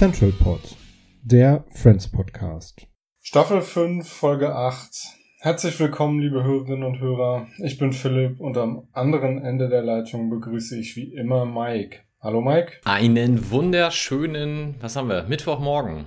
Central Pod, der Friends Podcast. Staffel 5, Folge 8. Herzlich willkommen, liebe Hörerinnen und Hörer. Ich bin Philipp und am anderen Ende der Leitung begrüße ich wie immer Mike. Hallo Mike. Einen wunderschönen, was haben wir, Mittwochmorgen.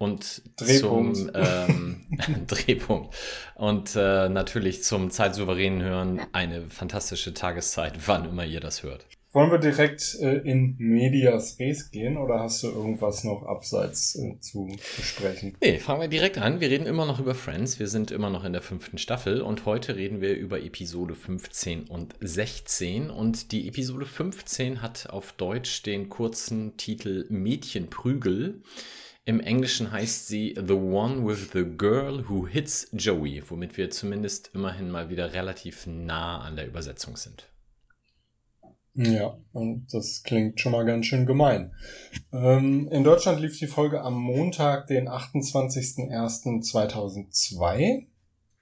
Und Drehpunkt. zum ähm, Drehpunkt. Und äh, natürlich zum zeitsouveränen Hören eine fantastische Tageszeit, wann immer ihr das hört. Wollen wir direkt äh, in Medias Res gehen oder hast du irgendwas noch abseits äh, zu besprechen? Nee, fangen wir direkt an. Wir reden immer noch über Friends. Wir sind immer noch in der fünften Staffel und heute reden wir über Episode 15 und 16. Und die Episode 15 hat auf Deutsch den kurzen Titel Mädchenprügel. Im Englischen heißt sie The One with the Girl Who Hits Joey, womit wir zumindest immerhin mal wieder relativ nah an der Übersetzung sind. Ja, und das klingt schon mal ganz schön gemein. Ähm, in Deutschland lief die Folge am Montag, den 28.01.2002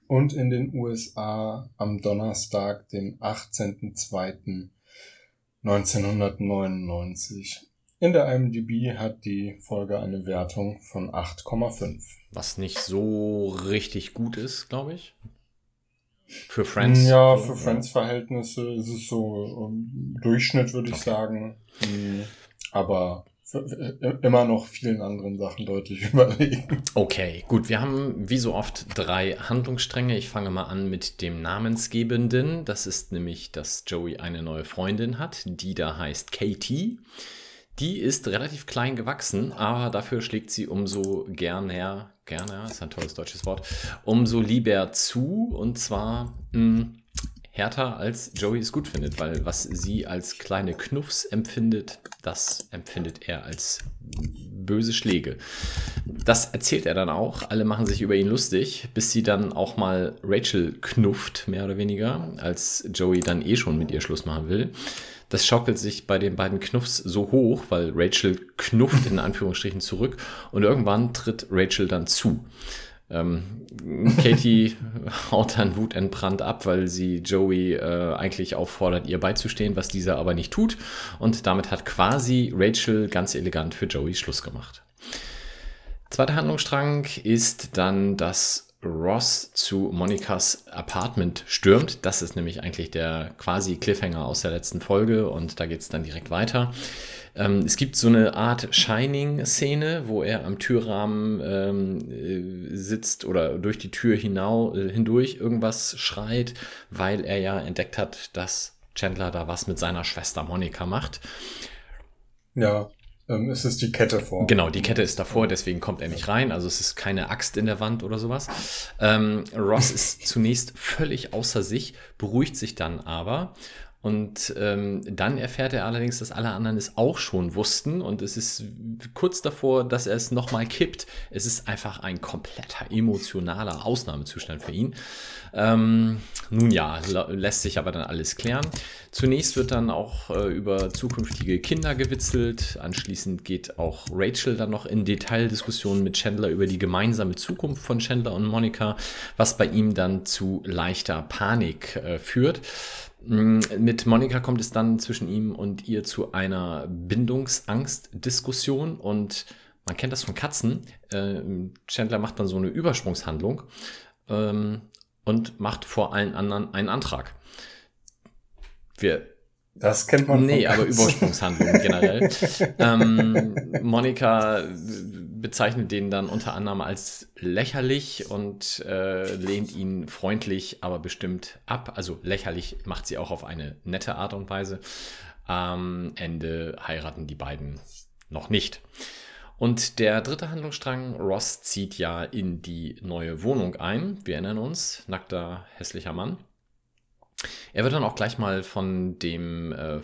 und in den USA am Donnerstag, den 18.02.1999. In der IMDb hat die Folge eine Wertung von 8,5. Was nicht so richtig gut ist, glaube ich. Für Friends. Ja, für Friends-Verhältnisse ist es so um, Durchschnitt, würde ich Okay. sagen. Mm, Aber äh, immer noch vielen anderen Sachen deutlich überlegen. Okay, gut. Wir haben wie so oft drei Handlungsstränge. Ich fange mal an mit dem Namensgebenden. Das ist nämlich, dass Joey eine neue Freundin hat, die da heißt Katie. Die ist relativ klein gewachsen, aber dafür schlägt sie umso gerne, gerne, ist ein tolles deutsches Wort, umso lieber zu. Und zwar mh, härter, als Joey es gut findet, weil was sie als kleine Knuffs empfindet, das empfindet er als böse Schläge. Das erzählt er dann auch. Alle machen sich über ihn lustig, bis sie dann auch mal Rachel knufft, mehr oder weniger, als Joey dann eh schon mit ihr Schluss machen will. Das schaukelt sich bei den beiden Knuffs so hoch, weil Rachel knufft in Anführungsstrichen zurück und irgendwann tritt Rachel dann zu. Ähm, Katie haut dann wutentbrannt ab, weil sie Joey äh, eigentlich auffordert, ihr beizustehen, was dieser aber nicht tut. Und damit hat quasi Rachel ganz elegant für Joey Schluss gemacht. Zweiter Handlungsstrang ist dann, dass Ross zu Monikas Apartment stürmt. Das ist nämlich eigentlich der quasi Cliffhanger aus der letzten Folge und da geht es dann direkt weiter. Ähm, es gibt so eine Art Shining-Szene, wo er am Türrahmen ähm, äh, sitzt oder durch die Tür hinau, äh, hindurch irgendwas schreit, weil er ja entdeckt hat, dass Chandler da was mit seiner Schwester Monika macht. Ja, ähm, es ist die Kette vor. Genau, die Kette ist davor, deswegen kommt er nicht rein. Also es ist keine Axt in der Wand oder sowas. Ähm, Ross ist zunächst völlig außer sich, beruhigt sich dann aber. Und ähm, dann erfährt er allerdings, dass alle anderen es auch schon wussten. Und es ist kurz davor, dass er es nochmal kippt. Es ist einfach ein kompletter emotionaler Ausnahmezustand für ihn. Ähm, nun ja, lässt sich aber dann alles klären. Zunächst wird dann auch äh, über zukünftige Kinder gewitzelt. Anschließend geht auch Rachel dann noch in Detaildiskussionen mit Chandler über die gemeinsame Zukunft von Chandler und Monica, was bei ihm dann zu leichter Panik äh, führt. Mm, Mit Monika kommt es dann zwischen ihm und ihr zu einer Bindungsangst-Diskussion und man kennt das von Katzen. Äh, Chandler macht dann so eine Übersprungshandlung ähm, und macht vor allen anderen einen Antrag. Wir Das kennt man Nee, aber. Übersprungshandlungen generell. ähm, Monika bezeichnet den dann unter anderem als lächerlich und äh, lehnt ihn freundlich, aber bestimmt ab. Also lächerlich macht sie auch auf eine nette Art und Weise. Am Ende heiraten die beiden noch nicht. Und der dritte Handlungsstrang, Ross zieht ja in die neue Wohnung ein. Wir erinnern uns, nackter, hässlicher Mann. Er wird dann auch gleich mal von dem äh,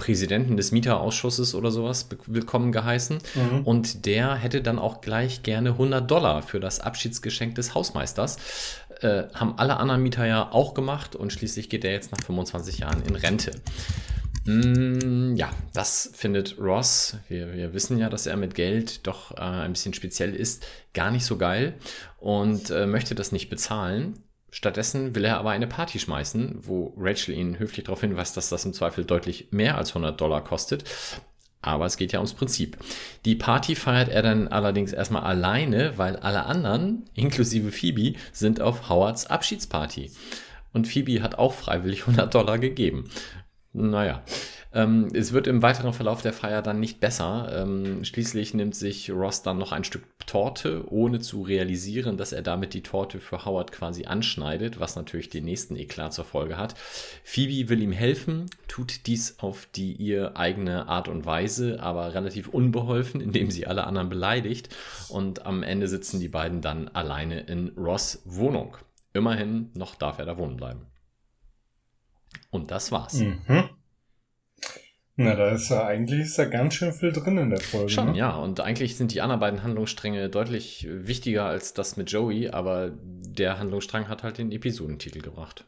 Präsidenten des Mieterausschusses oder sowas willkommen geheißen. Mhm. Und der hätte dann auch gleich gerne 100 Dollar für das Abschiedsgeschenk des Hausmeisters. Äh, haben alle anderen Mieter ja auch gemacht und schließlich geht er jetzt nach 25 Jahren in Rente. Mm, ja, das findet Ross, wir, wir, wissen ja, dass er mit Geld doch äh, ein bisschen speziell ist, gar nicht so geil und äh, möchte das nicht bezahlen. Stattdessen will er aber eine Party schmeißen, wo Rachel ihn höflich darauf hinweist, dass das im Zweifel deutlich mehr als 100 Dollar kostet. Aber es geht ja ums Prinzip. Die Party feiert er dann allerdings erstmal alleine, weil alle anderen, inklusive Phoebe, sind auf Howards Abschiedsparty. Und Phoebe hat auch freiwillig 100 Dollar gegeben. Naja, ähm, es wird im weiteren Verlauf der Feier dann nicht besser. Ähm, schließlich nimmt sich Ross dann noch ein Stück Torte, ohne zu realisieren, dass er damit die Torte für Howard quasi anschneidet, was natürlich den nächsten Eklat zur Folge hat. Phoebe will ihm helfen, tut dies auf die ihr eigene Art und Weise, aber relativ unbeholfen, indem sie alle anderen beleidigt. Und am Ende sitzen die beiden dann alleine in Ross Wohnung. Immerhin, noch darf er da wohnen bleiben. Und das war's. Mhm. Na, da ist ja eigentlich ist ja ganz schön viel drin in der Folge. Schon, ne? ja. Und eigentlich sind die anderen beiden Handlungsstränge deutlich wichtiger als das mit Joey, aber der Handlungsstrang hat halt den Episodentitel gebracht.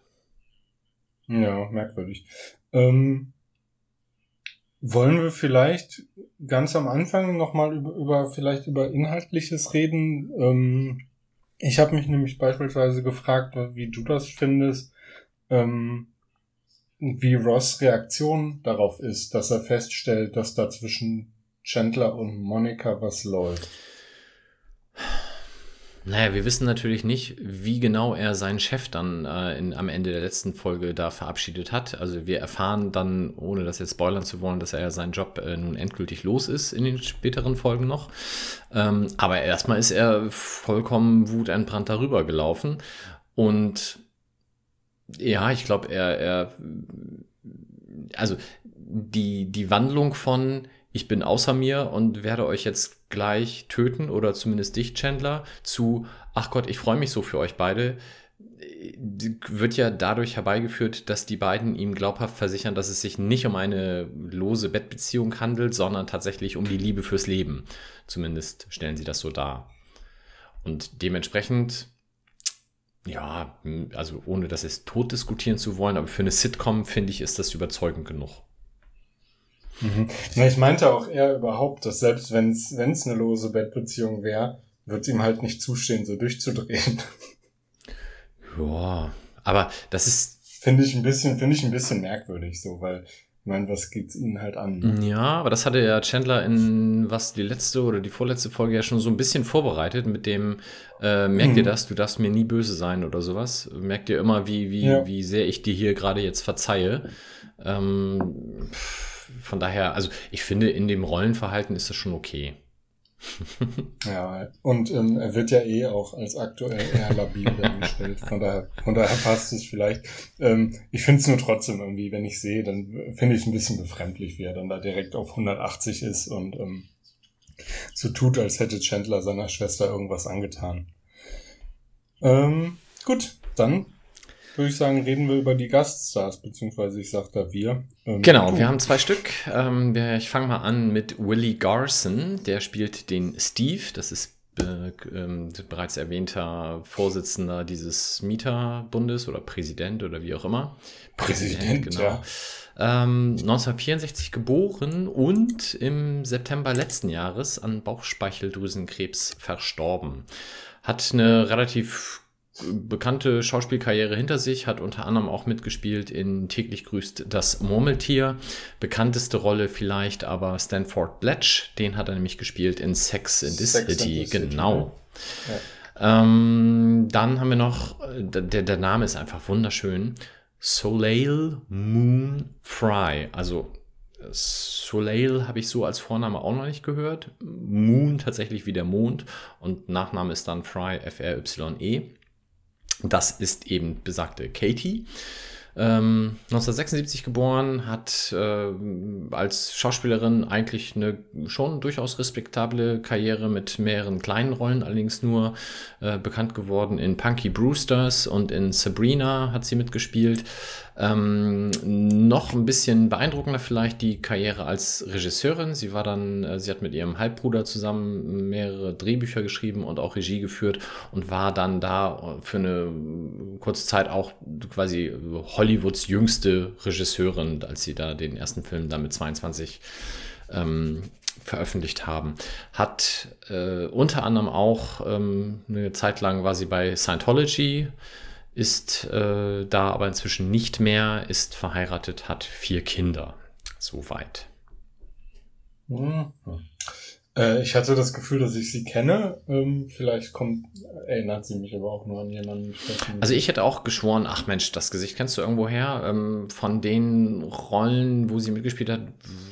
Ja, merkwürdig. Ähm, wollen wir vielleicht ganz am Anfang nochmal über, über vielleicht über Inhaltliches reden? Ähm, ich habe mich nämlich beispielsweise gefragt, wie du das findest. Ähm, wie Ross Reaktion darauf ist, dass er feststellt, dass da zwischen Chandler und Monica was läuft. Naja, wir wissen natürlich nicht, wie genau er seinen Chef dann äh, in, am Ende der letzten Folge da verabschiedet hat. Also wir erfahren dann, ohne das jetzt spoilern zu wollen, dass er seinen Job äh, nun endgültig los ist in den späteren Folgen noch. Ähm, aber erstmal ist er vollkommen wutentbrannt darüber gelaufen. Und ja, ich glaube, er, er, also die, die Wandlung von ich bin außer mir und werde euch jetzt gleich töten oder zumindest dich, Chandler, zu ach Gott, ich freue mich so für euch beide, wird ja dadurch herbeigeführt, dass die beiden ihm glaubhaft versichern, dass es sich nicht um eine lose Bettbeziehung handelt, sondern tatsächlich um die Liebe fürs Leben. Zumindest stellen sie das so dar. Und dementsprechend ja, also ohne das jetzt tot diskutieren zu wollen, aber für eine Sitcom finde ich, ist das überzeugend genug. Mhm. Na, ich meinte auch eher überhaupt, dass selbst wenn es eine lose Bettbeziehung wäre, wird es ihm halt nicht zustehen, so durchzudrehen. Ja, aber das ist. Finde ich ein bisschen, finde ich ein bisschen merkwürdig so, weil ich meine, was geht's ihnen halt an? Ja, aber das hatte ja Chandler in was die letzte oder die vorletzte Folge ja schon so ein bisschen vorbereitet mit dem, äh, merkt mhm. ihr das, du darfst mir nie böse sein oder sowas. Merkt ihr immer, wie, wie, ja. wie sehr ich dir hier gerade jetzt verzeihe. Ähm, von daher, also ich finde, in dem Rollenverhalten ist das schon okay. ja, und ähm, er wird ja eh auch als aktuell eher labil dargestellt. Von daher, von daher passt es vielleicht. Ähm, ich finde es nur trotzdem irgendwie, wenn ich sehe, dann finde ich es ein bisschen befremdlich, wie er dann da direkt auf 180 ist und ähm, so tut, als hätte Chandler seiner Schwester irgendwas angetan. Ähm, gut, dann würde ich sagen, reden wir über die Gaststars, beziehungsweise ich sag da wir. Ähm, genau, du. wir haben zwei Stück. Ähm, ich fange mal an mit Willie Garson, der spielt den Steve, das ist äh, äh, bereits erwähnter Vorsitzender dieses Mieterbundes oder Präsident oder wie auch immer. Präsident, Präsident genau. Ja. Ähm, 1964 geboren und im September letzten Jahres an Bauchspeicheldrüsenkrebs verstorben. Hat eine relativ bekannte Schauspielkarriere hinter sich, hat unter anderem auch mitgespielt in Täglich grüßt das Murmeltier. Bekannteste Rolle vielleicht aber Stanford Bletch, den hat er nämlich gespielt in Sex in the Sex City, genau. Ja. Ähm, dann haben wir noch, der, der Name ist einfach wunderschön, Soleil Moon Fry, also Soleil habe ich so als Vorname auch noch nicht gehört. Moon tatsächlich wie der Mond und Nachname ist dann Fry, F-R-Y-E. Das ist eben besagte Katie. Ähm, 1976 geboren, hat äh, als Schauspielerin eigentlich eine schon durchaus respektable Karriere mit mehreren kleinen Rollen, allerdings nur äh, bekannt geworden in Punky Brewsters und in Sabrina hat sie mitgespielt. Ähm, noch ein bisschen beeindruckender vielleicht die Karriere als Regisseurin. Sie war dann, äh, sie hat mit ihrem Halbbruder zusammen mehrere Drehbücher geschrieben und auch Regie geführt und war dann da für eine kurze Zeit auch quasi Hollywoods jüngste Regisseurin, als sie da den ersten Film dann mit 22 ähm, veröffentlicht haben. Hat äh, unter anderem auch ähm, eine Zeit lang war sie bei Scientology ist äh, da aber inzwischen nicht mehr, ist verheiratet, hat vier Kinder. Soweit. Mhm. Äh, ich hatte das Gefühl, dass ich sie kenne. Ähm, vielleicht kommt, erinnert sie mich aber auch nur an jemanden. Also ich hätte auch geschworen, ach Mensch, das Gesicht kennst du irgendwo her. Ähm, von den Rollen, wo sie mitgespielt hat,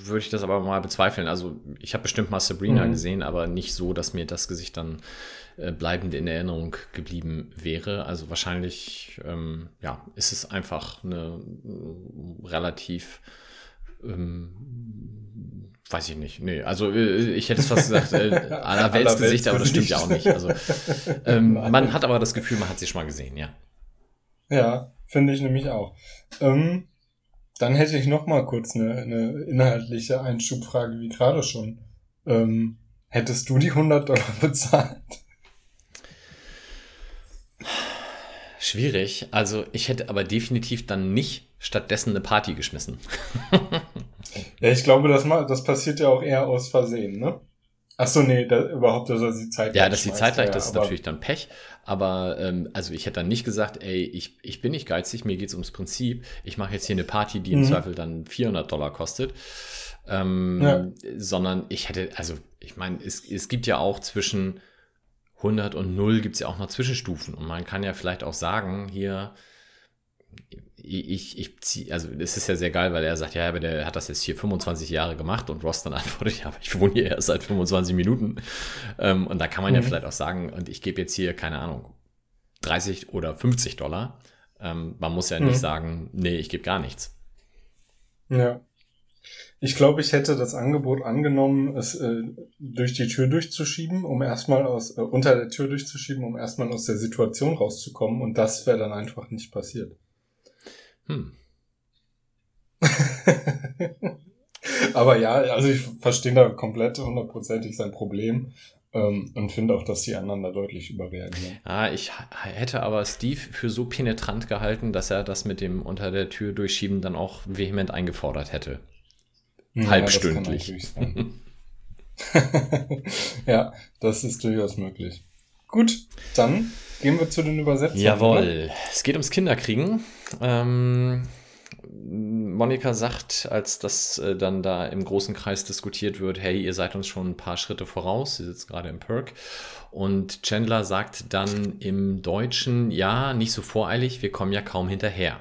würde ich das aber mal bezweifeln. Also ich habe bestimmt mal Sabrina mhm. gesehen, aber nicht so, dass mir das Gesicht dann äh, bleibend in Erinnerung geblieben wäre. Also wahrscheinlich, ähm, ja, ist es einfach eine relativ ähm, weiß ich nicht. Nee, also äh, ich hätte es fast gesagt, äh, aller Weltsgesicht, aber das stimmt ja auch nicht. Also ähm, man hat aber das Gefühl, man hat sie schon mal gesehen, ja. Ja, finde ich nämlich auch. Ähm, dann hätte ich noch mal kurz eine, eine inhaltliche Einschubfrage, wie gerade schon. Ähm, hättest du die 100 Dollar bezahlt? Schwierig. Also ich hätte aber definitiv dann nicht stattdessen eine Party geschmissen. ja, ich glaube, das, das passiert ja auch eher aus Versehen, ne? Ach so, nee, da, überhaupt, dass er sie zeitgleich Ja, dass sie zeitgleich, ja, das ist natürlich dann Pech. Aber ähm, also ich hätte dann nicht gesagt, ey, ich, ich bin nicht geizig, mir geht's ums Prinzip. Ich mache jetzt hier eine Party, die im mhm. Zweifel dann 400 Dollar kostet. Ähm, ja. Sondern ich hätte, also ich meine, es, es gibt ja auch zwischen 100 und 0 gibt es ja auch noch Zwischenstufen. Und man kann ja vielleicht auch sagen, hier, ich, ich ziehe, also es ist ja sehr geil, weil er sagt, ja, aber der hat das jetzt hier 25 Jahre gemacht und Ross dann antwortet, ja, aber ich wohne hier erst seit 25 Minuten. Ähm, und da kann man mhm. ja vielleicht auch sagen, und ich gebe jetzt hier, keine Ahnung, 30 oder 50 Dollar. Ähm, man muss ja mhm. nicht sagen, nee, ich gebe gar nichts. Ja. Ich glaube, ich hätte das Angebot angenommen, es äh, durch die Tür durchzuschieben, um erstmal aus, äh, unter der Tür durchzuschieben, um erstmal aus der Situation rauszukommen. Und das wäre dann einfach nicht passiert. Hm. Aber ja, also ich verstehe da komplett hundertprozentig sein Problem ähm, und finde auch, dass die anderen da deutlich überreagieren. Ah, ich hätte aber Steve für so penetrant gehalten, dass er das mit dem unter der Tür durchschieben dann auch vehement eingefordert hätte. Ja, Halbstündlich. Das ja, das ist durchaus möglich. Gut, dann gehen wir zu den Übersetzungen. Jawohl, oder? es geht ums Kinderkriegen. Ähm, Monika sagt, als das äh, dann da im großen Kreis diskutiert wird, hey, ihr seid uns schon ein paar Schritte voraus, sie sitzt gerade im Perk. Und Chandler sagt dann im Deutschen, ja, nicht so voreilig, wir kommen ja kaum hinterher.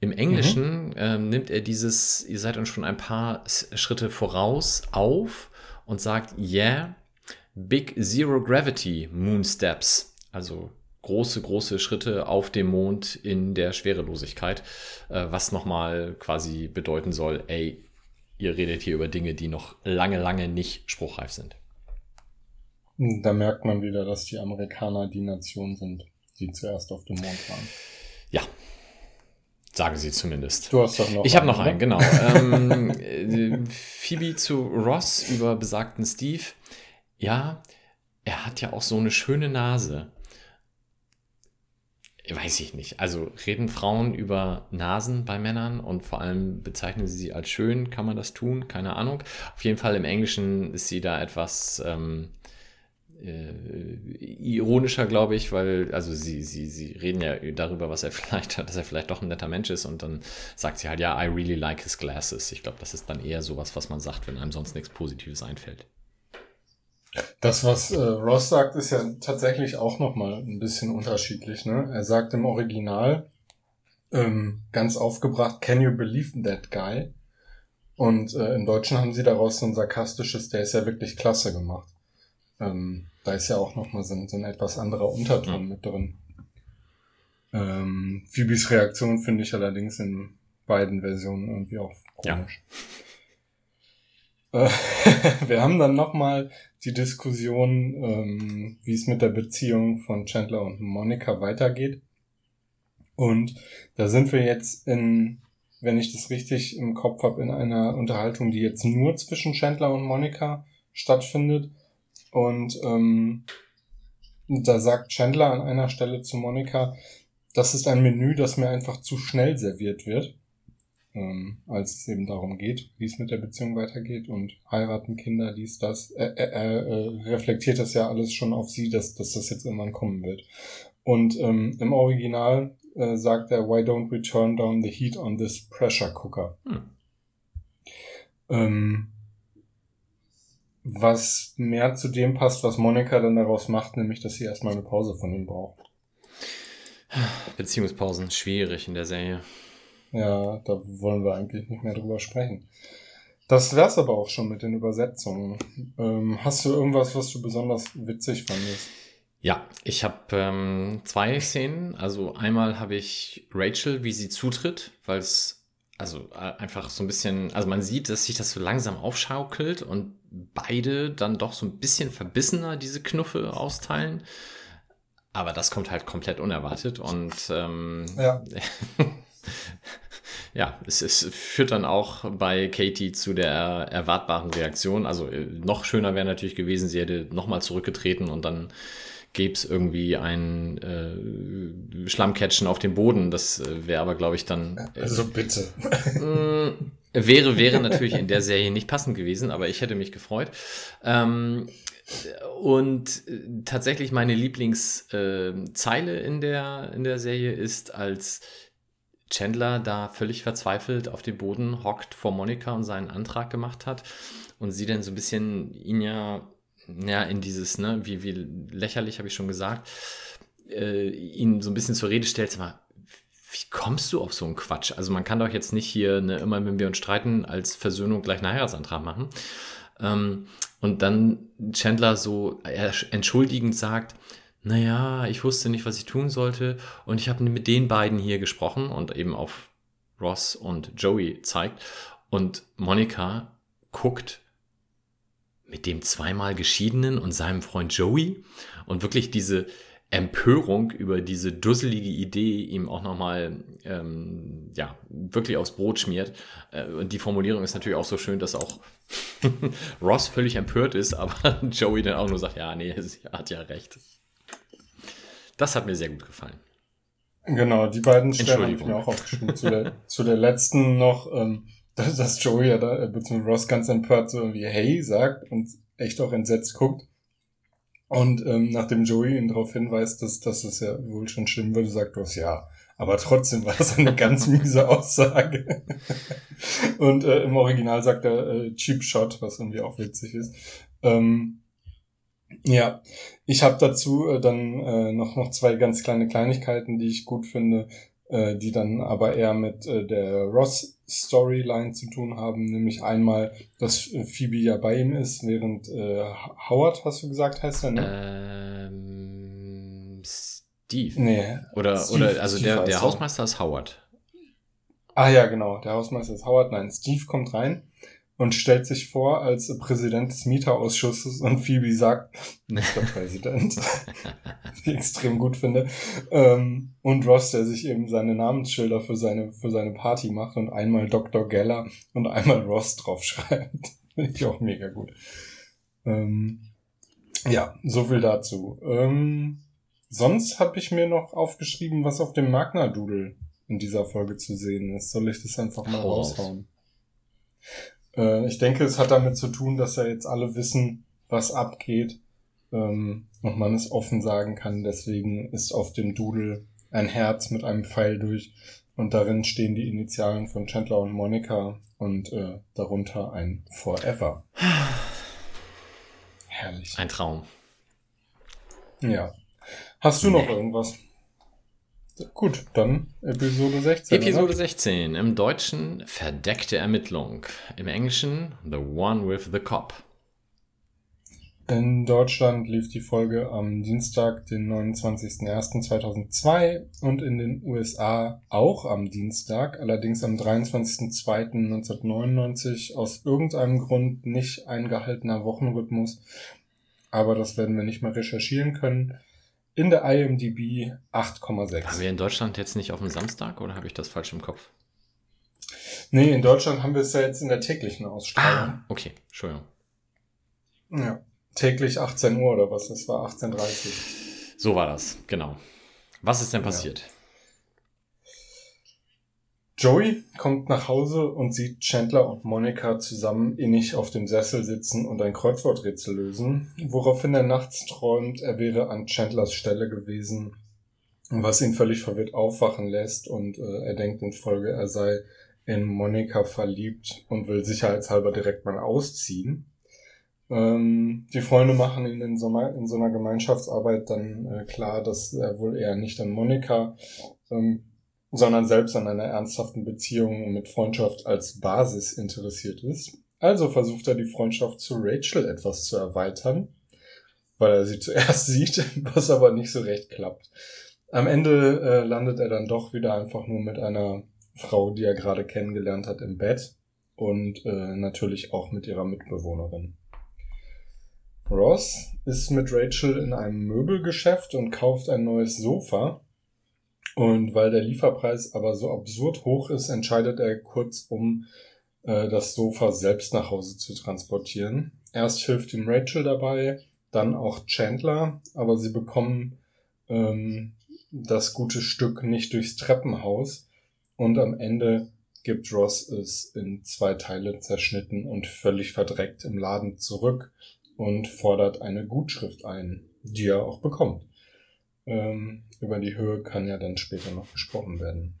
Im Englischen mhm. ähm, nimmt er dieses, ihr seid uns schon ein paar Schritte voraus auf und sagt, yeah, big zero gravity moon steps. Also große, große Schritte auf dem Mond in der Schwerelosigkeit, äh, was nochmal quasi bedeuten soll, ey, ihr redet hier über Dinge, die noch lange, lange nicht spruchreif sind. Da merkt man wieder, dass die Amerikaner die Nation sind, die zuerst auf dem Mond waren. Ja, Sagen sie zumindest. Du hast doch noch Ich habe noch einen, genau. ähm, äh, Phoebe zu Ross über besagten Steve. Ja, er hat ja auch so eine schöne Nase. Weiß ich nicht. Also reden Frauen über Nasen bei Männern und vor allem bezeichnen sie sie als schön. Kann man das tun? Keine Ahnung. Auf jeden Fall im Englischen ist sie da etwas ähm, äh, ironischer, glaube ich, weil, also sie, sie, sie reden ja darüber, was er vielleicht hat, dass er vielleicht doch ein netter Mensch ist und dann sagt sie halt, ja, I really like his glasses. Ich glaube, das ist dann eher sowas, was man sagt, wenn einem sonst nichts Positives einfällt. Das, was äh, Ross sagt, ist ja tatsächlich auch nochmal ein bisschen unterschiedlich. Ne? Er sagt im Original ähm, ganz aufgebracht, can you believe that guy? Und äh, im Deutschen haben sie daraus so ein sarkastisches, der ist ja wirklich klasse gemacht. Ähm, da ist ja auch nochmal so, so ein etwas anderer Unterton mhm. mit drin. Ähm, Phoebes Reaktion finde ich allerdings in beiden Versionen irgendwie auch komisch. Ja. Äh, wir haben dann nochmal die Diskussion, ähm, wie es mit der Beziehung von Chandler und Monica weitergeht. Und da sind wir jetzt in, wenn ich das richtig im Kopf habe, in einer Unterhaltung, die jetzt nur zwischen Chandler und Monica stattfindet. Und ähm, da sagt Chandler an einer Stelle zu Monica, das ist ein Menü, das mir einfach zu schnell serviert wird, ähm, als es eben darum geht, wie es mit der Beziehung weitergeht und heiraten, Kinder, dies, das. Er, er, er reflektiert das ja alles schon auf sie, dass, dass das jetzt irgendwann kommen wird. Und ähm, im Original äh, sagt er, why don't we turn down the heat on this pressure cooker? Hm. Ähm, was mehr zu dem passt, was Monika dann daraus macht, nämlich, dass sie erstmal eine Pause von ihm braucht. Beziehungspausen, schwierig in der Serie. Ja, da wollen wir eigentlich nicht mehr drüber sprechen. Das wär's aber auch schon mit den Übersetzungen. Ähm, hast du irgendwas, was du besonders witzig fandest? Ja, ich habe ähm, zwei Szenen. Also einmal habe ich Rachel, wie sie zutritt, weil es also äh, einfach so ein bisschen, also man sieht, dass sich das so langsam aufschaukelt und beide dann doch so ein bisschen verbissener diese Knuffe austeilen. Aber das kommt halt komplett unerwartet und ähm, ja. ja, es, es führt dann auch bei Katie zu der erwartbaren Reaktion. Also äh, noch schöner wäre natürlich gewesen, sie hätte nochmal zurückgetreten und dann gäbe es irgendwie ein äh, Schlammcatchen auf dem Boden. Das äh, wäre aber, glaube ich, dann. Äh, also bitte. Äh, wäre, wäre natürlich in der Serie nicht passend gewesen, aber ich hätte mich gefreut. Ähm, und äh, tatsächlich meine Lieblingszeile äh, in, der, in der Serie ist, als Chandler da völlig verzweifelt auf dem Boden hockt vor Monika und seinen Antrag gemacht hat und sie dann so ein bisschen ihn ja ja, in dieses, ne, wie, wie lächerlich, habe ich schon gesagt, äh, ihn so ein bisschen zur Rede stellt, mal, wie kommst du auf so einen Quatsch? Also man kann doch jetzt nicht hier, ne, immer wenn wir uns streiten, als Versöhnung gleich einen Heiratsantrag machen. Ähm, und dann Chandler so entschuldigend sagt, naja, ich wusste nicht, was ich tun sollte und ich habe mit den beiden hier gesprochen und eben auf Ross und Joey zeigt und Monika guckt mit dem zweimal Geschiedenen und seinem Freund Joey und wirklich diese Empörung über diese dusselige Idee ihm auch nochmal, ähm, ja, wirklich aufs Brot schmiert. Äh, und die Formulierung ist natürlich auch so schön, dass auch Ross völlig empört ist, aber Joey dann auch nur sagt, ja, nee, sie hat ja recht. Das hat mir sehr gut gefallen. Genau, die beiden Stellen habe ich mir auch aufgeschrieben. zu, der, zu der letzten noch, ähm, dass, Joey ja da, äh, beziehungsweise Ross ganz empört so irgendwie Hey sagt und echt auch entsetzt guckt. Und ähm, nachdem Joey ihn darauf hinweist, dass, dass es ja wohl schon stimmen würde, sagt Ross ja. Aber trotzdem war das eine ganz miese Aussage. und äh, im Original sagt er äh, Cheap Shot, was irgendwie auch witzig ist. Ähm, ja, ich habe dazu äh, dann äh, noch, noch zwei ganz kleine Kleinigkeiten, die ich gut finde, äh, die dann aber eher mit äh, der Ross Storyline zu tun haben, nämlich einmal, dass Phoebe ja bei ihm ist, während äh, Howard, hast du gesagt, heißt er, ne? Ähm, Steve. Nee. Oder, Steve, oder also Steve der, der Hausmeister ist Howard. Ah ja, genau, der Hausmeister ist Howard. Nein, Steve kommt rein und stellt sich vor als Präsident des Mieterausschusses und Phoebe sagt, Mr. President, was ich extrem gut finde. Ähm, und Ross, der sich eben seine Namensschilder für seine, für seine Party macht und einmal Dr. Geller und einmal Ross draufschreibt. finde ich auch mega gut. Ähm, ja, so viel dazu. Ähm, sonst habe ich mir noch aufgeschrieben, was auf dem Magna-Doodle in dieser Folge zu sehen ist. Soll ich das einfach mal raushauen? Äh, ich denke, es hat damit zu tun, dass ja jetzt alle wissen, was abgeht ähm, und man es offen sagen kann. Deswegen ist auf dem Doodle ein Herz mit einem Pfeil durch und darin stehen die Initialen von Chandler und Monica und äh, darunter ein Forever. Herrlich. Ein Traum. Ja. Hast du noch irgendwas? Gut, dann Episode 16. Episode oder? 16. Im Deutschen verdeckte Ermittlung. Im Englischen The One with the Cop. In Deutschland lief die Folge am Dienstag, den 29.01.2002 und in den USA auch am Dienstag, allerdings am 23.02.1999 aus irgendeinem Grund nicht eingehaltener Wochenrhythmus. Aber das werden wir nicht mehr recherchieren können. In der IMDb 8,6. Haben wir in Deutschland jetzt nicht auf dem Samstag oder habe ich das falsch im Kopf? Nee, in Deutschland haben wir es ja jetzt in der täglichen Ausstrahlung. Ah, okay, Entschuldigung. Ja täglich 18 Uhr oder was? Es war 18.30 So war das, genau. Was ist denn passiert? Ja. Joey kommt nach Hause und sieht Chandler und Monica zusammen innig auf dem Sessel sitzen und ein Kreuzworträtsel lösen, woraufhin er nachts träumt, er wäre an Chandlers Stelle gewesen, was ihn völlig verwirrt aufwachen lässt und äh, er denkt in Folge, er sei in Monica verliebt und will sicherheitshalber direkt mal ausziehen. Ähm, die Freunde machen ihn in so, in so einer Gemeinschaftsarbeit dann äh, klar, dass er wohl eher nicht an Monika, ähm, sondern selbst an einer ernsthaften Beziehung mit Freundschaft als Basis interessiert ist. Also versucht er die Freundschaft zu Rachel etwas zu erweitern, weil er sie zuerst sieht, was aber nicht so recht klappt. Am Ende äh, landet er dann doch wieder einfach nur mit einer Frau, die er gerade kennengelernt hat, im Bett und äh, natürlich auch mit ihrer Mitbewohnerin. Ross ist mit Rachel in einem Möbelgeschäft und kauft ein neues Sofa. Und weil der Lieferpreis aber so absurd hoch ist, entscheidet er kurzum, äh, das Sofa selbst nach Hause zu transportieren. Erst hilft ihm Rachel dabei, dann auch Chandler, aber sie bekommen ähm, das gute Stück nicht durchs Treppenhaus und am Ende gibt Ross es in zwei Teile zerschnitten und völlig verdreckt im Laden zurück und fordert eine Gutschrift ein, die er auch bekommt. Ähm, über die Höhe kann ja dann später noch gesprochen werden.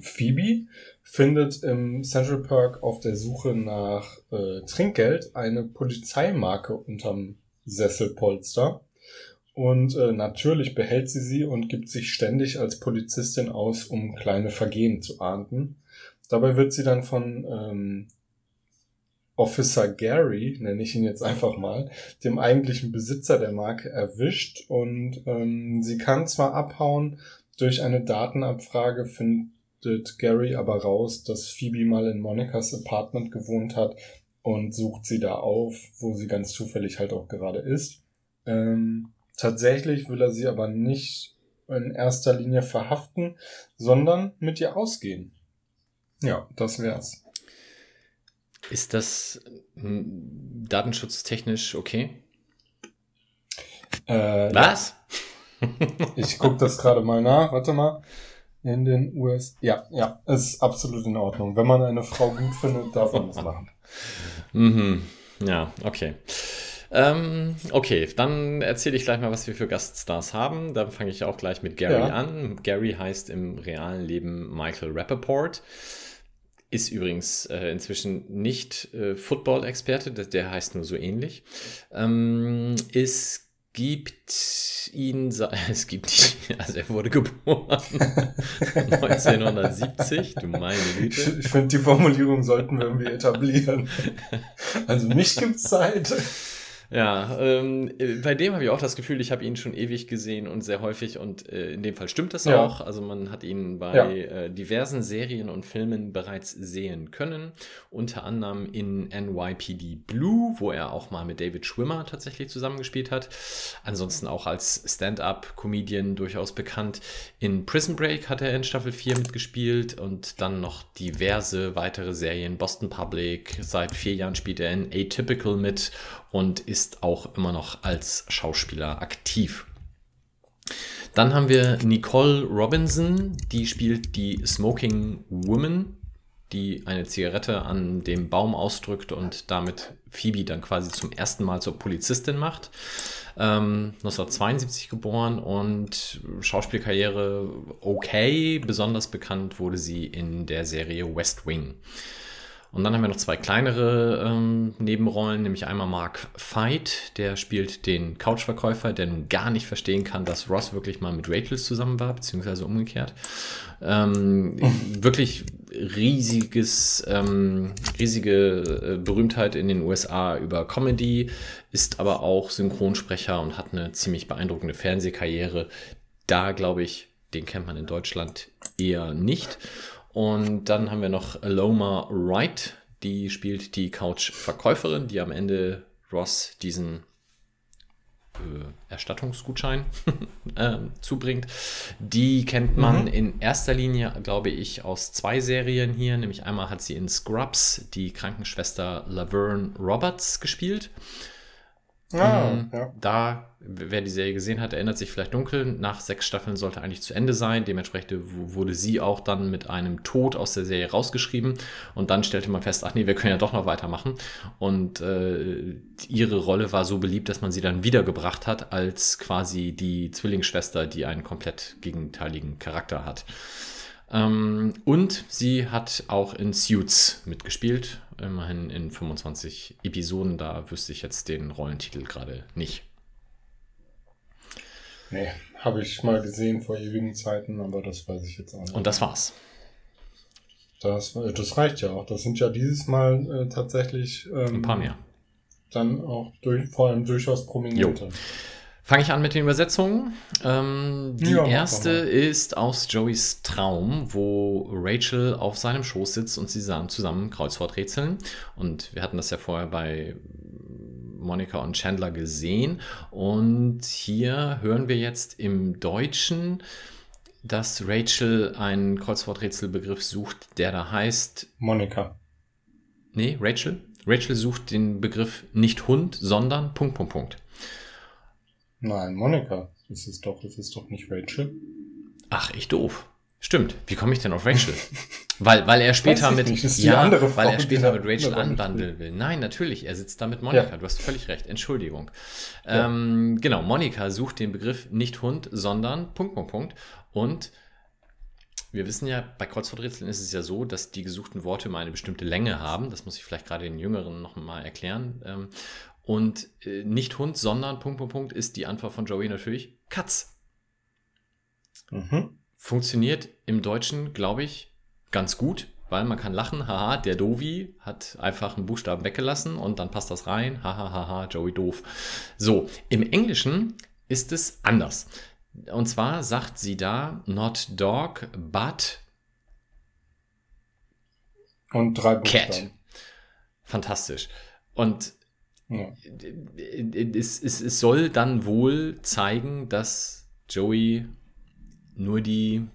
Phoebe findet im Central Park auf der Suche nach äh, Trinkgeld eine Polizeimarke unterm Sesselpolster. Und äh, natürlich behält sie sie und gibt sich ständig als Polizistin aus, um kleine Vergehen zu ahnden. Dabei wird sie dann von ähm, Officer Gary, nenne ich ihn jetzt einfach mal, dem eigentlichen Besitzer der Marke erwischt und ähm, sie kann zwar abhauen, durch eine Datenabfrage findet Gary aber raus, dass Phoebe mal in Monikas Apartment gewohnt hat und sucht sie da auf, wo sie ganz zufällig halt auch gerade ist. Ähm, tatsächlich will er sie aber nicht in erster Linie verhaften, sondern mit ihr ausgehen. Ja, das wär's. Ist das hm, datenschutztechnisch okay? Äh, Was? Ja. ich gucke das gerade mal nach. Warte mal. In den US. Ja, ja, ist absolut in Ordnung. Wenn man eine Frau gut findet, darf man das machen. Mhm. Ja, okay. Ähm, okay, dann erzähle ich gleich mal, was wir für Gaststars haben. Dann fange ich auch gleich mit Gary ja. an. Gary heißt im realen Leben Michael Rappaport. Ist übrigens äh, inzwischen nicht äh, Football-Experte, der heißt nur so ähnlich. Ähm, es gibt ihn, es gibt ihn, also er wurde geboren 1970, du meine Güte. Ich finde, die Formulierung sollten wir irgendwie etablieren. Also mich gibt's Zeit. Ja, ähm, bei dem habe ich auch das Gefühl, ich habe ihn schon ewig gesehen und sehr häufig und äh, in dem Fall stimmt das ja. auch. Also man hat ihn bei ja. äh, diversen Serien und Filmen bereits sehen können, unter anderem in NYPD Blue, wo er auch mal mit David Schwimmer tatsächlich zusammengespielt hat. Ansonsten auch als Stand-up-Comedian durchaus bekannt. In Prison Break hat er in Staffel 4 mitgespielt und dann noch diverse weitere Serien. Boston Public, seit vier Jahren spielt er in Atypical mit und ist auch immer noch als Schauspieler aktiv. Dann haben wir Nicole Robinson, die spielt die Smoking Woman, die eine Zigarette an dem Baum ausdrückt und damit Phoebe dann quasi zum ersten Mal zur Polizistin macht. Ähm, 1972 geboren und Schauspielkarriere okay. Besonders bekannt wurde sie in der Serie West Wing. Und dann haben wir noch zwei kleinere ähm, Nebenrollen, nämlich einmal Mark Veit, der spielt den Couchverkäufer, der nun gar nicht verstehen kann, dass Ross wirklich mal mit Rachel zusammen war, beziehungsweise umgekehrt. Ähm, wirklich riesiges, ähm, riesige äh, Berühmtheit in den USA über Comedy, ist aber auch Synchronsprecher und hat eine ziemlich beeindruckende Fernsehkarriere. Da glaube ich, den kennt man in Deutschland eher nicht. Und dann haben wir noch Aloma Wright, die spielt die Couch-Verkäuferin, die am Ende Ross diesen äh, Erstattungsgutschein äh, zubringt. Die kennt man mhm. in erster Linie, glaube ich, aus zwei Serien hier. Nämlich einmal hat sie in Scrubs die Krankenschwester Laverne Roberts gespielt. Ah, ähm, ja. Da, wer die Serie gesehen hat, erinnert sich vielleicht dunkel. Nach sechs Staffeln sollte eigentlich zu Ende sein. Dementsprechend wurde sie auch dann mit einem Tod aus der Serie rausgeschrieben. Und dann stellte man fest, ach nee, wir können ja doch noch weitermachen. Und äh, ihre Rolle war so beliebt, dass man sie dann wiedergebracht hat als quasi die Zwillingsschwester, die einen komplett gegenteiligen Charakter hat. Ähm, und sie hat auch in Suits mitgespielt, immerhin in 25 Episoden. Da wüsste ich jetzt den Rollentitel gerade nicht. Nee, habe ich mal gesehen vor ewigen Zeiten, aber das weiß ich jetzt auch nicht. Und das war's. Das, das reicht ja auch. Das sind ja dieses Mal äh, tatsächlich ähm, ein paar mehr. Dann auch durch, vor allem durchaus prominente. Fange ich an mit den Übersetzungen. Ähm, die ja, erste ist aus Joeys Traum, wo Rachel auf seinem Schoß sitzt und sie zusammen Kreuzworträtseln. Und wir hatten das ja vorher bei Monika und Chandler gesehen. Und hier hören wir jetzt im Deutschen, dass Rachel einen Kreuzworträtselbegriff sucht, der da heißt. Monika. Nee, Rachel. Rachel sucht den Begriff nicht Hund, sondern Punkt, Punkt, Punkt. Nein, Monika. Das ist doch, das ist doch nicht Rachel. Ach, ich doof. Stimmt. Wie komme ich denn auf Rachel? weil, weil er später mit, ja, weil er später mit Rachel anbandeln will. Nein, natürlich. Er sitzt da mit Monika. Ja. Du hast völlig recht. Entschuldigung. Ja. Ähm, genau. Monika sucht den Begriff nicht Hund, sondern Punkt, Punkt, Punkt. Und wir wissen ja, bei Kreuzworträtseln ist es ja so, dass die gesuchten Worte immer eine bestimmte Länge haben. Das muss ich vielleicht gerade den Jüngeren noch mal erklären. Ähm, und äh, nicht Hund, sondern Punkt, Punkt, Punkt ist die Antwort von Joey natürlich Katz. Mhm. Funktioniert im Deutschen, glaube ich, ganz gut, weil man kann lachen, haha, der Dovi hat einfach einen Buchstaben weggelassen und dann passt das rein, haha, haha, Joey doof. So, im Englischen ist es anders. Und zwar sagt sie da, not dog, but und drei Buchstaben. Cat. Fantastisch. Und ja. Es, es, es soll dann wohl zeigen, dass Joey nur die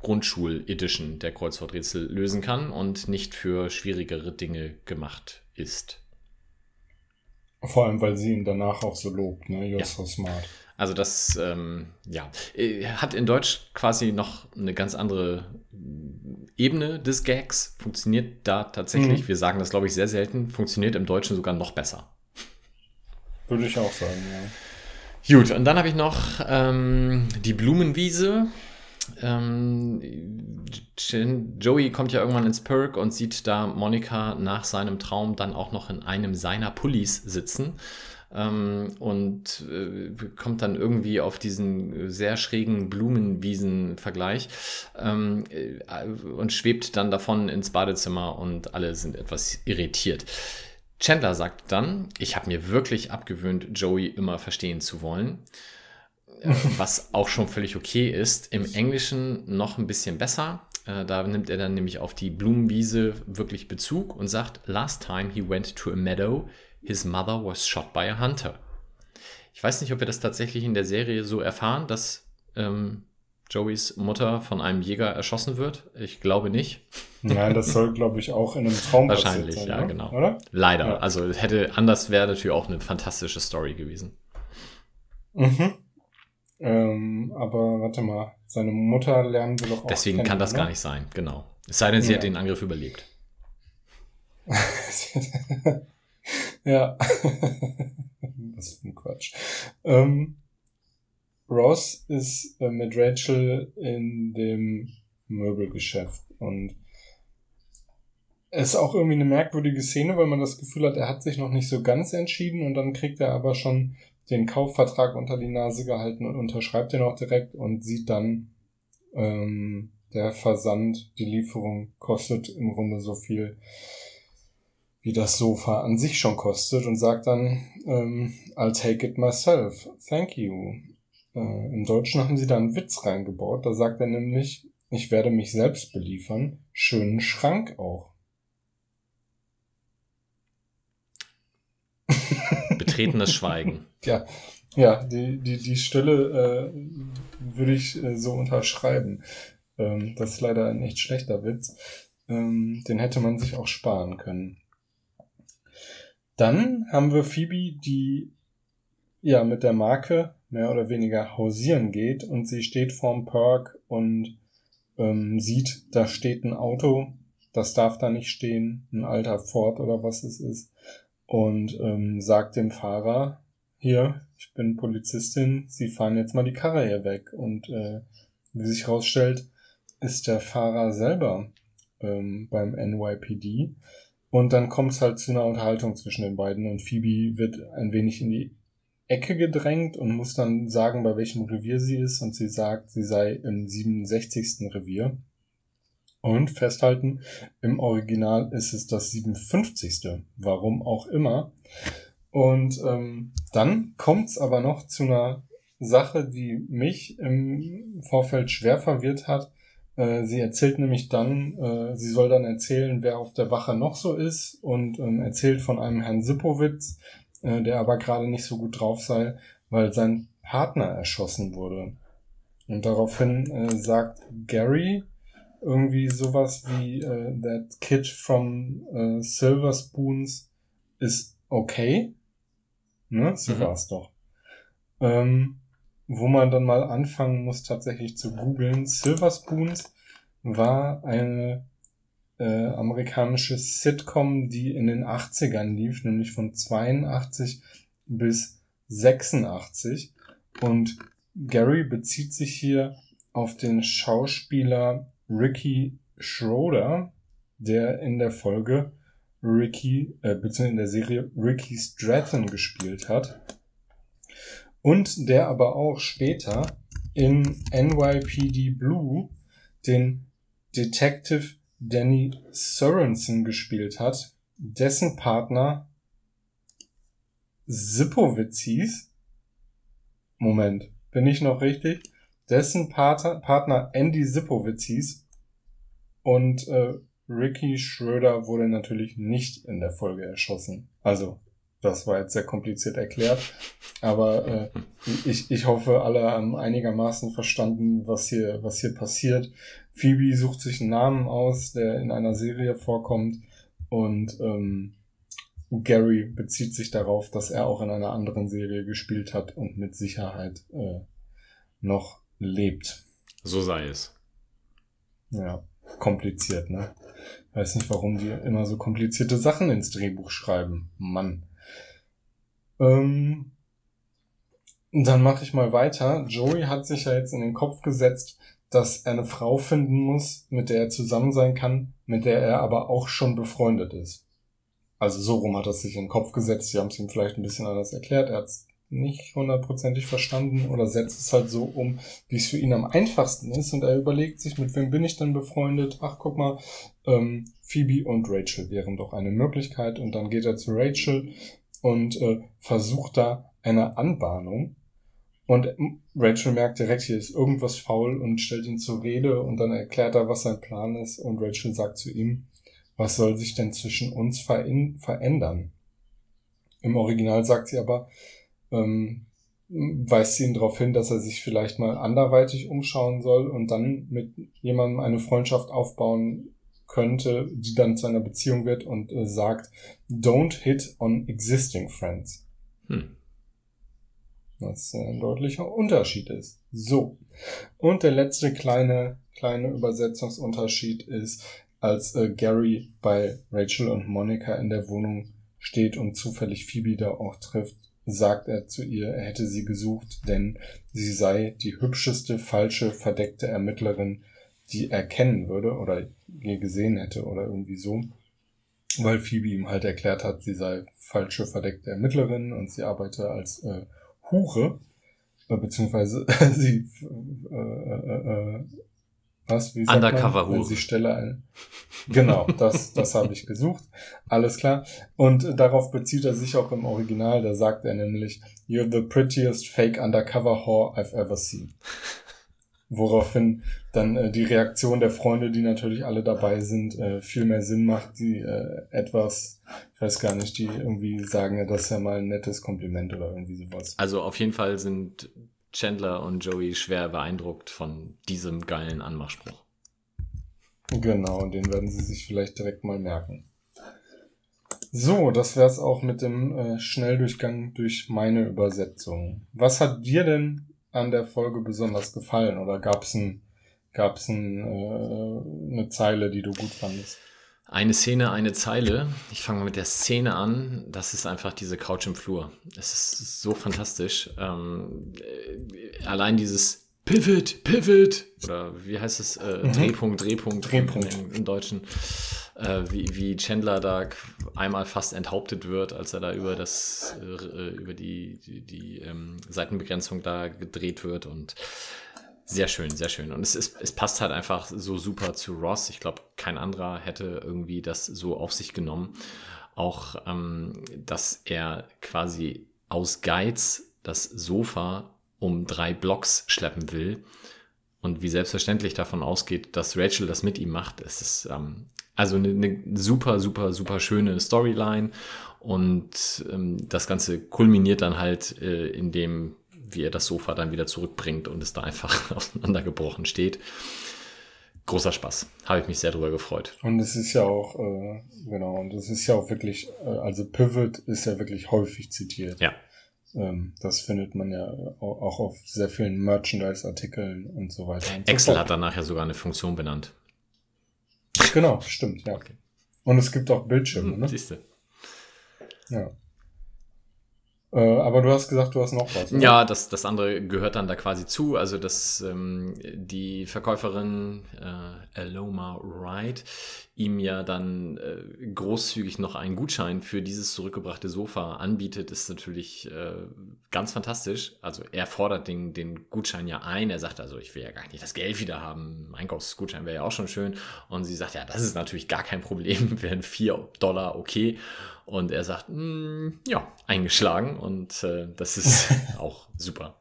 Grundschul-Edition der Kreuzworträtsel lösen kann und nicht für schwierigere Dinge gemacht ist. Vor allem, weil sie ihn danach auch so lobt, ne? You're ja. so smart. Also das, ähm, ja, äh, hat in Deutsch quasi noch eine ganz andere Ebene des Gags. Funktioniert da tatsächlich, mhm. wir sagen das glaube ich sehr selten, funktioniert im Deutschen sogar noch besser. Würde ich auch sagen, ja. Gut, und dann habe ich noch ähm, die Blumenwiese. Ähm, Joey kommt ja irgendwann ins Perk und sieht da Monika nach seinem Traum dann auch noch in einem seiner Pullis sitzen ähm, und äh, kommt dann irgendwie auf diesen sehr schrägen Blumenwiesen-Vergleich ähm, äh, und schwebt dann davon ins Badezimmer und alle sind etwas irritiert. Chandler sagt dann, ich habe mir wirklich abgewöhnt, Joey immer verstehen zu wollen. Äh, was auch schon völlig okay ist. Im Englischen noch ein bisschen besser. Äh, da nimmt er dann nämlich auf die Blumenwiese wirklich Bezug und sagt, Last time he went to a meadow, his mother was shot by a hunter. Ich weiß nicht, ob wir das tatsächlich in der Serie so erfahren, dass ähm, Joeys Mutter von einem Jäger erschossen wird. Ich glaube nicht. Nein, das soll, glaube ich, auch in einem Traum Wahrscheinlich, sein, ja, ne? genau. Oder? Leider. Ja. Also hätte anders wäre natürlich auch eine fantastische Story gewesen. Mhm. Ähm, aber warte mal, seine Mutter lernen wir doch auch. Deswegen kennen, kann das ne? gar nicht sein, genau. Es sei denn, sie ja. hat den Angriff überlebt. ja. das ist ein Quatsch. Ähm, Ross ist äh, mit Rachel in dem Möbelgeschäft und ist auch irgendwie eine merkwürdige Szene, weil man das Gefühl hat, er hat sich noch nicht so ganz entschieden und dann kriegt er aber schon den Kaufvertrag unter die Nase gehalten und unterschreibt den auch direkt und sieht dann, ähm, der Versand, die Lieferung kostet im Grunde so viel, wie das Sofa an sich schon kostet und sagt dann, ähm, I'll take it myself. Thank you. Äh, Im Deutschen haben sie da einen Witz reingebaut. Da sagt er nämlich, ich werde mich selbst beliefern. Schönen Schrank auch. Betretenes Schweigen. ja, ja, die, die, die Stille äh, würde ich äh, so unterschreiben. Ähm, das ist leider ein echt schlechter Witz. Ähm, den hätte man sich auch sparen können. Dann haben wir Phoebe, die ja mit der Marke mehr oder weniger hausieren geht und sie steht vorm Perk und ähm, sieht, da steht ein Auto, das darf da nicht stehen, ein alter Ford oder was es ist. Und ähm, sagt dem Fahrer, hier, ich bin Polizistin, Sie fahren jetzt mal die Karre hier weg. Und äh, wie sich herausstellt, ist der Fahrer selber ähm, beim NYPD. Und dann kommt es halt zu einer Unterhaltung zwischen den beiden. Und Phoebe wird ein wenig in die Ecke gedrängt und muss dann sagen, bei welchem Revier sie ist. Und sie sagt, sie sei im 67. Revier. Und festhalten, im Original ist es das 57. Warum auch immer. Und ähm, dann kommt's aber noch zu einer Sache, die mich im Vorfeld schwer verwirrt hat. Äh, sie erzählt nämlich dann, äh, sie soll dann erzählen, wer auf der Wache noch so ist und ähm, erzählt von einem Herrn Sippowitz, äh, der aber gerade nicht so gut drauf sei, weil sein Partner erschossen wurde. Und daraufhin äh, sagt Gary, irgendwie sowas wie uh, That Kid from uh, Silver Spoons is okay. Ne? So mhm. war's doch. Ähm, wo man dann mal anfangen muss, tatsächlich zu googeln. Silver Spoons war eine äh, amerikanische Sitcom, die in den 80ern lief, nämlich von 82 bis 86. Und Gary bezieht sich hier auf den Schauspieler Ricky Schroeder, der in der Folge Ricky, äh, beziehungsweise in der Serie Ricky Stratton gespielt hat. Und der aber auch später in NYPD Blue den Detective Danny Sorensen gespielt hat, dessen Partner Sipowitz hieß. Moment, bin ich noch richtig? Dessen Pater, Partner Andy Sipowitz hieß und äh, Ricky Schröder wurde natürlich nicht in der Folge erschossen. Also, das war jetzt sehr kompliziert erklärt. Aber äh, ich, ich hoffe, alle haben einigermaßen verstanden, was hier, was hier passiert. Phoebe sucht sich einen Namen aus, der in einer Serie vorkommt. Und ähm, Gary bezieht sich darauf, dass er auch in einer anderen Serie gespielt hat und mit Sicherheit äh, noch lebt. So sei es. Ja kompliziert, ne? Weiß nicht, warum die immer so komplizierte Sachen ins Drehbuch schreiben. Mann. Ähm, dann mache ich mal weiter. Joey hat sich ja jetzt in den Kopf gesetzt, dass er eine Frau finden muss, mit der er zusammen sein kann, mit der er aber auch schon befreundet ist. Also so rum hat er sich in den Kopf gesetzt. Sie haben es ihm vielleicht ein bisschen anders erklärt. Er hat es nicht hundertprozentig verstanden oder setzt es halt so um, wie es für ihn am einfachsten ist und er überlegt sich, mit wem bin ich denn befreundet? Ach, guck mal, ähm, Phoebe und Rachel wären doch eine Möglichkeit und dann geht er zu Rachel und äh, versucht da eine Anbahnung und Rachel merkt direkt, hier ist irgendwas faul und stellt ihn zur Rede und dann erklärt er, was sein Plan ist und Rachel sagt zu ihm, was soll sich denn zwischen uns verändern? Im Original sagt sie aber, ähm, weist sie ihn darauf hin, dass er sich vielleicht mal anderweitig umschauen soll und dann mit jemandem eine Freundschaft aufbauen könnte, die dann zu einer Beziehung wird und äh, sagt, don't hit on existing friends. Hm. Was ein deutlicher Unterschied ist. So. Und der letzte kleine, kleine Übersetzungsunterschied ist, als äh, Gary bei Rachel und Monica in der Wohnung steht und zufällig Phoebe da auch trifft, sagt er zu ihr, er hätte sie gesucht, denn sie sei die hübscheste, falsche, verdeckte Ermittlerin, die er kennen würde oder je gesehen hätte oder irgendwie so. weil Phoebe ihm halt erklärt hat, sie sei falsche verdeckte Ermittlerin und sie arbeite als äh, Hure, äh, beziehungsweise sie äh, äh, äh, was? Wie Undercover Hure. Sie stelle ein. Genau, das, das habe ich gesucht. Alles klar. Und darauf bezieht er sich auch im Original. Da sagt er nämlich, You're the prettiest fake undercover whore I've ever seen. Woraufhin dann äh, die Reaktion der Freunde, die natürlich alle dabei sind, äh, viel mehr Sinn macht, die äh, etwas, ich weiß gar nicht, die irgendwie sagen, ja, das ist ja mal ein nettes Kompliment oder irgendwie sowas. Also auf jeden Fall sind Chandler und Joey schwer beeindruckt von diesem geilen Anmachspruch. Genau, den werden sie sich vielleicht direkt mal merken. So, das wär's auch mit dem äh, Schnelldurchgang durch meine Übersetzung. Was hat dir denn an der Folge besonders gefallen oder gab's ein, gab's ein, äh, eine Zeile, die du gut fandest? Eine Szene, eine Zeile. Ich fange mal mit der Szene an. Das ist einfach diese Couch im Flur. Es ist so fantastisch. Ähm, äh, allein dieses Pivot, Pivot oder wie heißt es? Äh, Mhm. Drehpunkt, Drehpunkt, Drehpunkt. Im, im Deutschen. Äh, wie, wie Chandler da einmal fast enthauptet wird, als er da über das äh, über die, die, die ähm, Seitenbegrenzung da gedreht wird und sehr schön, sehr schön. Und es, ist, es passt halt einfach so super zu Ross. Ich glaube, kein anderer hätte irgendwie das so auf sich genommen. Auch, ähm, dass er quasi aus Geiz das Sofa um drei Blocks schleppen will und wie selbstverständlich davon ausgeht, dass Rachel das mit ihm macht. Es ist ähm, also eine, eine super, super, super schöne Storyline und ähm, das Ganze kulminiert dann halt äh, in dem, wie er das Sofa dann wieder zurückbringt und es da einfach auseinandergebrochen steht. Großer Spaß. Habe ich mich sehr drüber gefreut. Und es ist ja auch, äh, genau, und es ist ja auch wirklich, äh, also Pivot ist ja wirklich häufig zitiert. Ja. Ähm, das findet man ja au- auch auf sehr vielen Merchandise-Artikeln und so weiter. Und Excel so hat danach ja sogar eine Funktion benannt. Genau, stimmt, ja. Okay. Und es gibt auch Bildschirme, ne? Siehst du. Ja. Äh, aber du hast gesagt, du hast noch was. oder? Ja, das, das andere gehört dann da quasi zu. Also, dass ähm, die Verkäuferin äh, Aloma Wright ihm ja dann äh, großzügig noch einen Gutschein für dieses zurückgebrachte Sofa anbietet, ist natürlich äh, ganz fantastisch. Also, er fordert den, den Gutschein ja ein. Er sagt also, ich will ja gar nicht das Geld wieder haben. Ein Einkaufsgutschein wäre ja auch schon schön. Und sie sagt, ja, das ist natürlich gar kein Problem. Wären 4 Dollar okay. Und er sagt, "Mm, ja, eingeschlagen. Und äh, das ist auch super.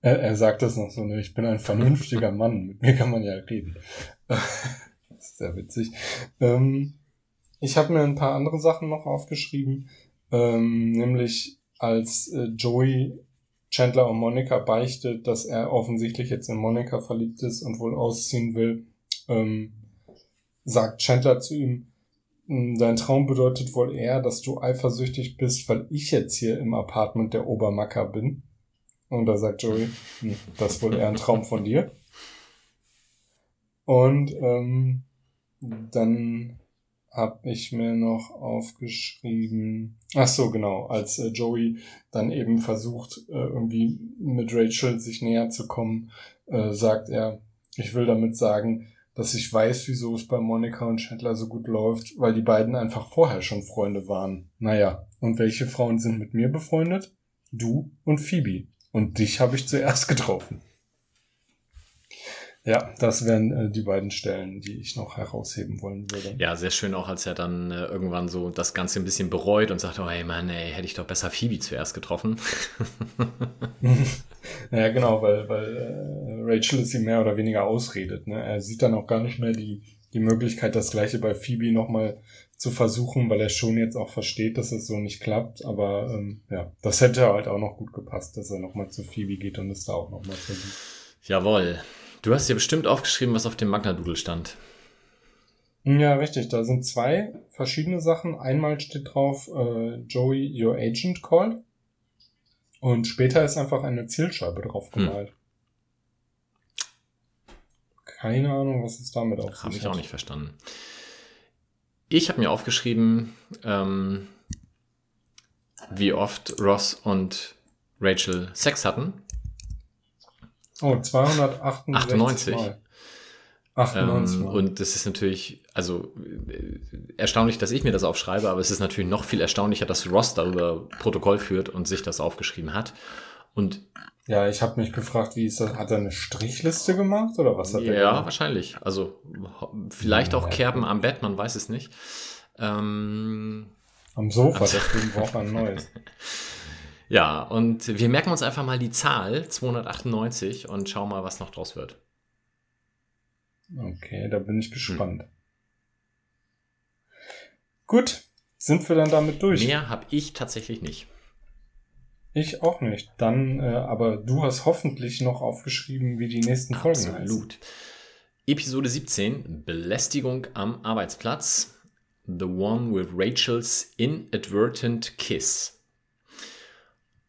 Er, er sagt das noch so, ne? ich bin ein vernünftiger Mann, mit mir kann man ja reden. das ist sehr witzig. Ähm, ich habe mir ein paar andere Sachen noch aufgeschrieben, ähm, nämlich als äh, Joey Chandler und Monica beichtet, dass er offensichtlich jetzt in Monica verliebt ist und wohl ausziehen will, ähm, sagt Chandler zu ihm, "Mm, Dein Traum bedeutet wohl eher, dass du eifersüchtig bist, weil ich jetzt hier im Apartment der Obermacker bin. Und da sagt Joey, "Hm, das ist wohl eher ein Traum von dir. Und ähm, dann habe ich mir noch aufgeschrieben, ach so genau, als äh, Joey dann eben versucht, äh, irgendwie mit Rachel sich näher zu kommen, äh, sagt er, ich will damit sagen, dass ich weiß, wieso es bei Monica und Chandler so gut läuft, weil die beiden einfach vorher schon Freunde waren. Naja, und welche Frauen sind mit mir befreundet? Du und Phoebe. Und dich habe ich zuerst getroffen. Ja, das wären äh, die beiden Stellen, die ich noch herausheben wollen würde. Ja, sehr schön auch, als er dann äh, irgendwann so das Ganze ein bisschen bereut und sagt, oh hey Mann, ey, hätte ich doch besser Phoebe zuerst getroffen. Ja, genau, weil, weil äh, Rachel es ihm mehr oder weniger ausredet. Ne? Er sieht dann auch gar nicht mehr die, die Möglichkeit, das gleiche bei Phoebe nochmal zu versuchen, weil er schon jetzt auch versteht, dass es so nicht klappt. Aber ähm, ja, das hätte halt auch noch gut gepasst, dass er nochmal zu Phoebe geht und es da auch nochmal versucht. Jawohl. Du hast dir bestimmt aufgeschrieben, was auf dem Magna-Doodle stand. Ja, richtig. Da sind zwei verschiedene Sachen. Einmal steht drauf, äh, Joey, your agent called. Und später ist einfach eine Zielscheibe drauf gemalt. Keine Ahnung, was es damit auf Habe sich ich auch hat. nicht verstanden. Ich habe mir aufgeschrieben, ähm, wie oft Ross und Rachel Sex hatten. Oh, 268 98. Mal. 98 Ähm, und das ist natürlich, also äh, erstaunlich, dass ich mir das aufschreibe, aber es ist natürlich noch viel erstaunlicher, dass Ross darüber Protokoll führt und sich das aufgeschrieben hat. Und ja, ich habe mich gefragt, wie ist das? Hat er eine Strichliste gemacht oder was hat ja, er? Ja, wahrscheinlich. Also vielleicht auch Kerben am Bett, man weiß es nicht. Ähm, am Sofa, deswegen braucht man ein neues. Ja, und wir merken uns einfach mal die Zahl 298 und schauen mal, was noch draus wird. Okay, da bin ich gespannt. Hm. Gut, sind wir dann damit durch? Mehr habe ich tatsächlich nicht. Ich auch nicht. Dann, äh, aber du hast hoffentlich noch aufgeschrieben, wie die nächsten Folgen Absolut. heißen. Absolut. Episode 17, Belästigung am Arbeitsplatz. The One with Rachel's Inadvertent Kiss.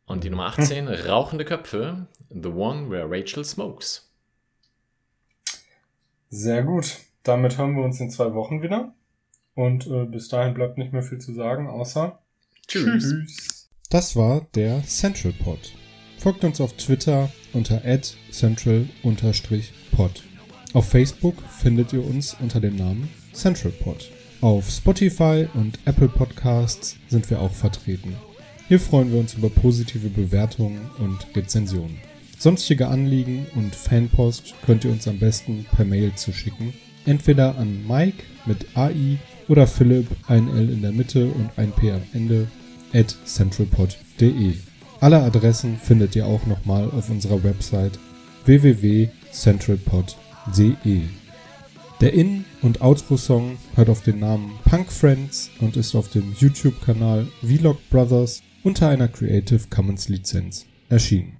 Und die Nummer 18, hm. Rauchende Köpfe. The One where Rachel smokes. Sehr gut. Damit hören wir uns in zwei Wochen wieder. Und äh, bis dahin bleibt nicht mehr viel zu sagen, außer Tschüss. Tschüss. Das war der Central Pod. Folgt uns auf Twitter unter central-pod. Auf Facebook findet ihr uns unter dem Namen Central Pod. Auf Spotify und Apple Podcasts sind wir auch vertreten. Hier freuen wir uns über positive Bewertungen und Rezensionen. Sonstige Anliegen und Fanpost könnt ihr uns am besten per Mail zuschicken. Entweder an Mike mit AI oder Philipp, ein L in der Mitte und ein P am Ende, at centralpod.de. Alle Adressen findet ihr auch nochmal auf unserer Website www.centralpod.de. Der In- und Outro-Song hört auf den Namen Punk Friends und ist auf dem YouTube-Kanal Vlog Brothers unter einer Creative Commons Lizenz erschienen.